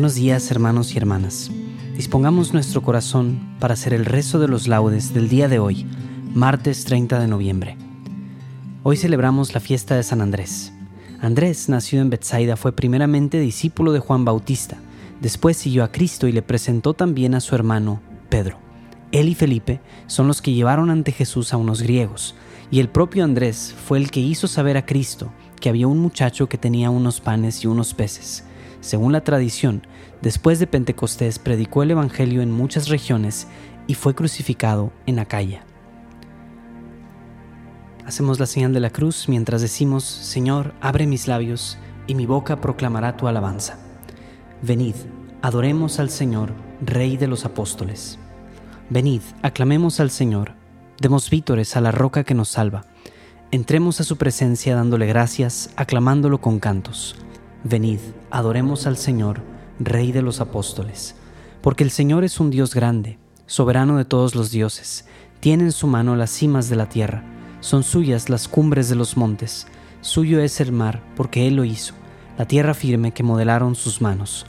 Buenos días hermanos y hermanas. Dispongamos nuestro corazón para hacer el rezo de los laudes del día de hoy, martes 30 de noviembre. Hoy celebramos la fiesta de San Andrés. Andrés, nacido en Bethsaida, fue primeramente discípulo de Juan Bautista, después siguió a Cristo y le presentó también a su hermano Pedro. Él y Felipe son los que llevaron ante Jesús a unos griegos, y el propio Andrés fue el que hizo saber a Cristo que había un muchacho que tenía unos panes y unos peces según la tradición, después de Pentecostés predicó el Evangelio en muchas regiones y fue crucificado en Acaya. Hacemos la señal de la cruz mientras decimos, Señor, abre mis labios y mi boca proclamará tu alabanza. Venid, adoremos al Señor, Rey de los apóstoles. Venid, aclamemos al Señor, demos vítores a la roca que nos salva. Entremos a su presencia dándole gracias, aclamándolo con cantos. Venid, adoremos al Señor, Rey de los apóstoles, porque el Señor es un Dios grande, soberano de todos los dioses, tiene en su mano las cimas de la tierra, son suyas las cumbres de los montes, suyo es el mar, porque Él lo hizo, la tierra firme que modelaron sus manos.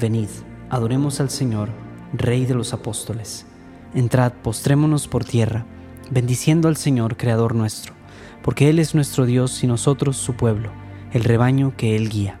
Venid, adoremos al Señor, Rey de los apóstoles. Entrad, postrémonos por tierra, bendiciendo al Señor, Creador nuestro, porque Él es nuestro Dios y nosotros su pueblo, el rebaño que Él guía.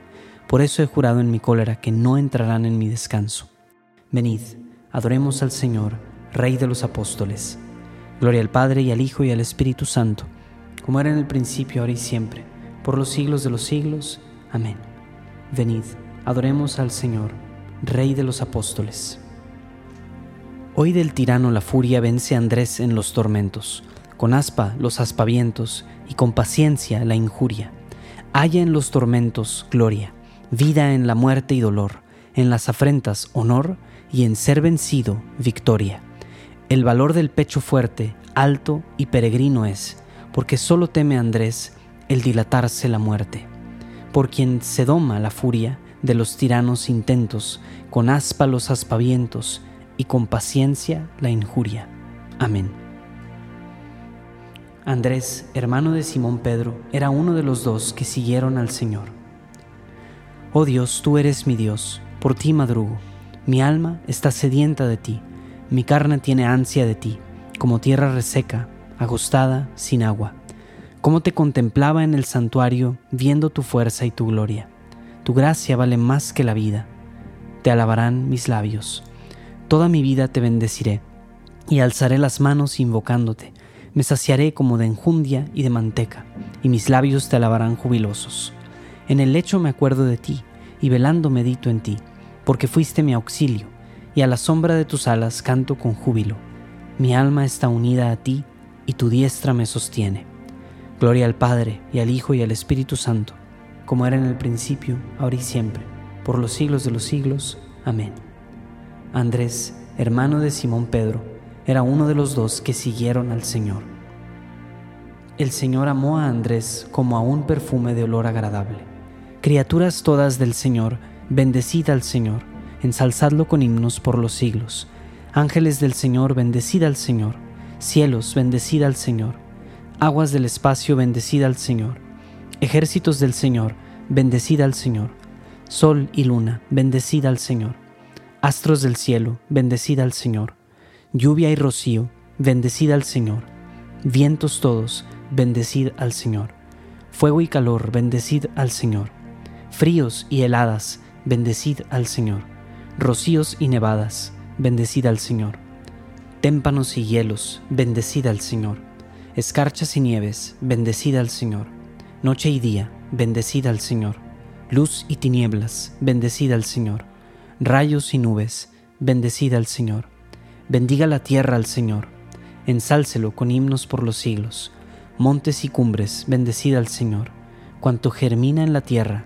Por eso he jurado en mi cólera que no entrarán en mi descanso. Venid, adoremos al Señor, Rey de los apóstoles. Gloria al Padre y al Hijo y al Espíritu Santo, como era en el principio, ahora y siempre, por los siglos de los siglos. Amén. Venid, adoremos al Señor, Rey de los apóstoles. Hoy del tirano la furia vence a Andrés en los tormentos, con aspa los aspavientos y con paciencia la injuria. Haya en los tormentos gloria vida en la muerte y dolor, en las afrentas honor y en ser vencido victoria. El valor del pecho fuerte, alto y peregrino es, porque solo teme Andrés el dilatarse la muerte. Por quien se doma la furia de los tiranos intentos, con aspa los aspavientos y con paciencia la injuria. Amén. Andrés, hermano de Simón Pedro, era uno de los dos que siguieron al Señor. Oh Dios, tú eres mi Dios, por ti madrugo. Mi alma está sedienta de ti, mi carne tiene ansia de ti, como tierra reseca, agostada, sin agua. Como te contemplaba en el santuario, viendo tu fuerza y tu gloria. Tu gracia vale más que la vida. Te alabarán mis labios. Toda mi vida te bendeciré, y alzaré las manos invocándote. Me saciaré como de enjundia y de manteca, y mis labios te alabarán jubilosos. En el lecho me acuerdo de ti, y velando medito en ti, porque fuiste mi auxilio, y a la sombra de tus alas canto con júbilo. Mi alma está unida a ti, y tu diestra me sostiene. Gloria al Padre, y al Hijo, y al Espíritu Santo, como era en el principio, ahora y siempre, por los siglos de los siglos. Amén. Andrés, hermano de Simón Pedro, era uno de los dos que siguieron al Señor. El Señor amó a Andrés como a un perfume de olor agradable. Criaturas todas del Señor, bendecid al Señor ensalzadlo con himnos por los siglos. Ángeles del Señor, bendecida al Señor. Cielos, bendecida al Señor. Aguas del espacio, bendecida al Señor. Ejércitos del Señor, bendecida al Señor. Sol y luna, bendecida al Señor. Astros del cielo, bendecida al Señor. Lluvia y rocío, bendecida al Señor. Vientos todos, bendecid al Señor. Fuego y calor, bendecid al Señor. Fríos y heladas, bendecid al Señor rocíos y nevadas, bendecida al Señor. Témpanos y hielos, bendecida al Señor. Escarchas y nieves, bendecida al Señor. Noche y día, bendecida al Señor. Luz y tinieblas, bendecida al Señor. Rayos y nubes, bendecida al Señor. Bendiga la tierra al Señor. Ensálcelo con himnos por los siglos. Montes y cumbres, bendecida al Señor. Cuanto germina en la tierra,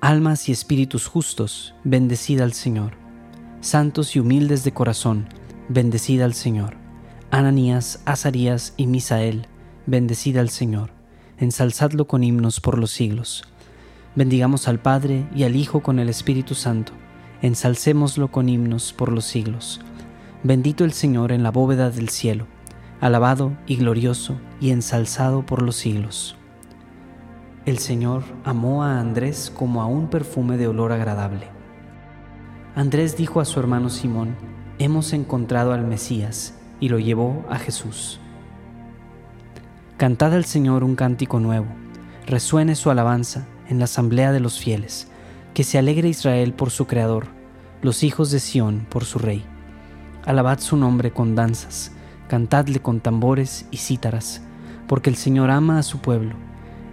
Almas y espíritus justos, bendecida al Señor. Santos y humildes de corazón, bendecida al Señor. Ananías, Azarías y Misael, bendecida al Señor. Ensalzadlo con himnos por los siglos. Bendigamos al Padre y al Hijo con el Espíritu Santo. Ensalcémoslo con himnos por los siglos. Bendito el Señor en la bóveda del cielo, alabado y glorioso y ensalzado por los siglos. El Señor amó a Andrés como a un perfume de olor agradable. Andrés dijo a su hermano Simón, hemos encontrado al Mesías, y lo llevó a Jesús. Cantad al Señor un cántico nuevo, resuene su alabanza en la asamblea de los fieles, que se alegre Israel por su Creador, los hijos de Sión por su Rey. Alabad su nombre con danzas, cantadle con tambores y cítaras, porque el Señor ama a su pueblo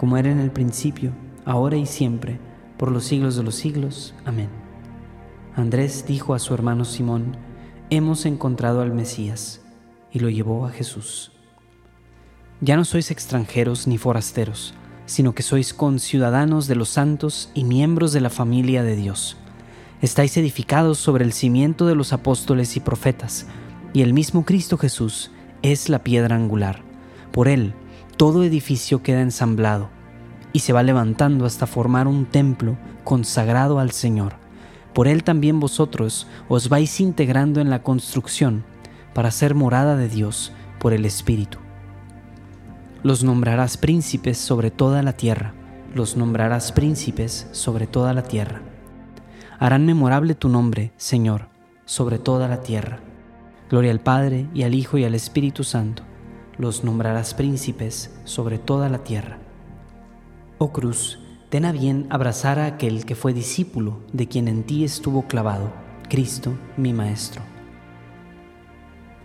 como era en el principio, ahora y siempre, por los siglos de los siglos. Amén. Andrés dijo a su hermano Simón, Hemos encontrado al Mesías, y lo llevó a Jesús. Ya no sois extranjeros ni forasteros, sino que sois conciudadanos de los santos y miembros de la familia de Dios. Estáis edificados sobre el cimiento de los apóstoles y profetas, y el mismo Cristo Jesús es la piedra angular. Por él, todo edificio queda ensamblado y se va levantando hasta formar un templo consagrado al Señor. Por él también vosotros os vais integrando en la construcción para ser morada de Dios por el Espíritu. Los nombrarás príncipes sobre toda la tierra, los nombrarás príncipes sobre toda la tierra. Harán memorable tu nombre, Señor, sobre toda la tierra. Gloria al Padre y al Hijo y al Espíritu Santo los nombrarás príncipes sobre toda la tierra. Oh cruz, ten a bien abrazar a aquel que fue discípulo de quien en ti estuvo clavado, Cristo mi Maestro.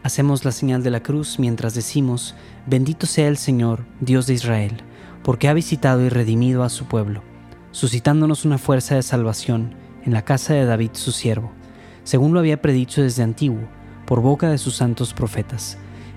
Hacemos la señal de la cruz mientras decimos, bendito sea el Señor, Dios de Israel, porque ha visitado y redimido a su pueblo, suscitándonos una fuerza de salvación en la casa de David su siervo, según lo había predicho desde antiguo, por boca de sus santos profetas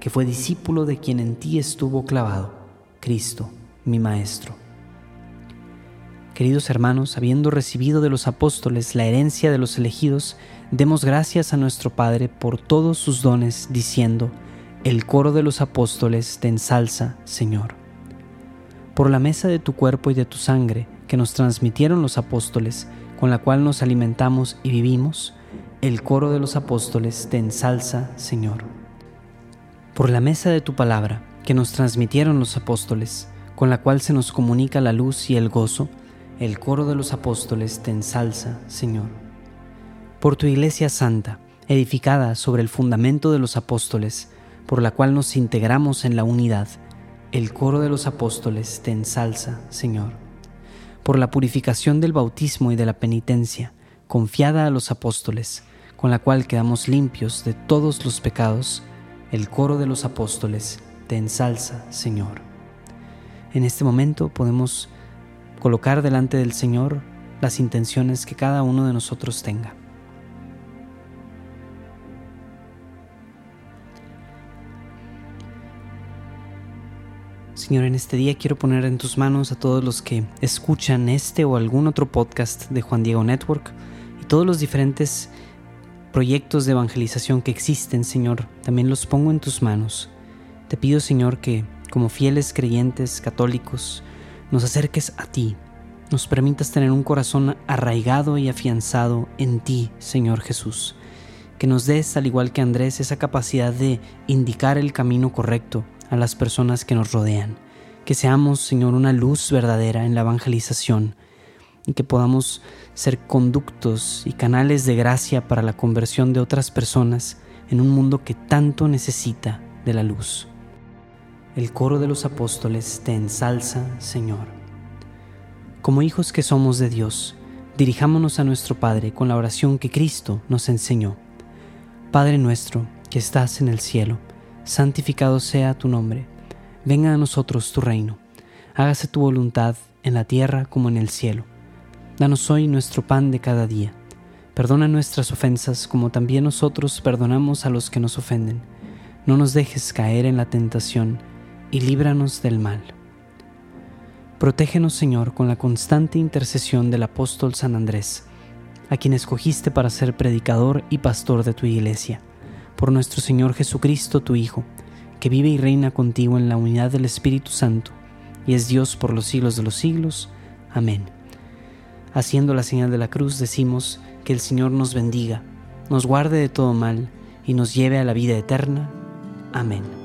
que fue discípulo de quien en ti estuvo clavado, Cristo, mi Maestro. Queridos hermanos, habiendo recibido de los apóstoles la herencia de los elegidos, demos gracias a nuestro Padre por todos sus dones, diciendo, el coro de los apóstoles te ensalza, Señor. Por la mesa de tu cuerpo y de tu sangre, que nos transmitieron los apóstoles, con la cual nos alimentamos y vivimos, el coro de los apóstoles te ensalza, Señor. Por la mesa de tu palabra, que nos transmitieron los apóstoles, con la cual se nos comunica la luz y el gozo, el coro de los apóstoles te ensalza, Señor. Por tu iglesia santa, edificada sobre el fundamento de los apóstoles, por la cual nos integramos en la unidad, el coro de los apóstoles te ensalza, Señor por la purificación del bautismo y de la penitencia, confiada a los apóstoles, con la cual quedamos limpios de todos los pecados, el coro de los apóstoles te ensalza, Señor. En este momento podemos colocar delante del Señor las intenciones que cada uno de nosotros tenga. Señor, en este día quiero poner en tus manos a todos los que escuchan este o algún otro podcast de Juan Diego Network y todos los diferentes proyectos de evangelización que existen, Señor, también los pongo en tus manos. Te pido, Señor, que como fieles creyentes católicos nos acerques a ti, nos permitas tener un corazón arraigado y afianzado en ti, Señor Jesús. Que nos des, al igual que Andrés, esa capacidad de indicar el camino correcto a las personas que nos rodean. Que seamos, Señor, una luz verdadera en la evangelización y que podamos ser conductos y canales de gracia para la conversión de otras personas en un mundo que tanto necesita de la luz. El coro de los apóstoles te ensalza, Señor. Como hijos que somos de Dios, dirijámonos a nuestro Padre con la oración que Cristo nos enseñó. Padre nuestro, que estás en el cielo, santificado sea tu nombre, venga a nosotros tu reino, hágase tu voluntad en la tierra como en el cielo. Danos hoy nuestro pan de cada día. Perdona nuestras ofensas como también nosotros perdonamos a los que nos ofenden. No nos dejes caer en la tentación y líbranos del mal. Protégenos, Señor, con la constante intercesión del apóstol San Andrés, a quien escogiste para ser predicador y pastor de tu iglesia por nuestro Señor Jesucristo, tu Hijo, que vive y reina contigo en la unidad del Espíritu Santo, y es Dios por los siglos de los siglos. Amén. Haciendo la señal de la cruz decimos que el Señor nos bendiga, nos guarde de todo mal y nos lleve a la vida eterna. Amén.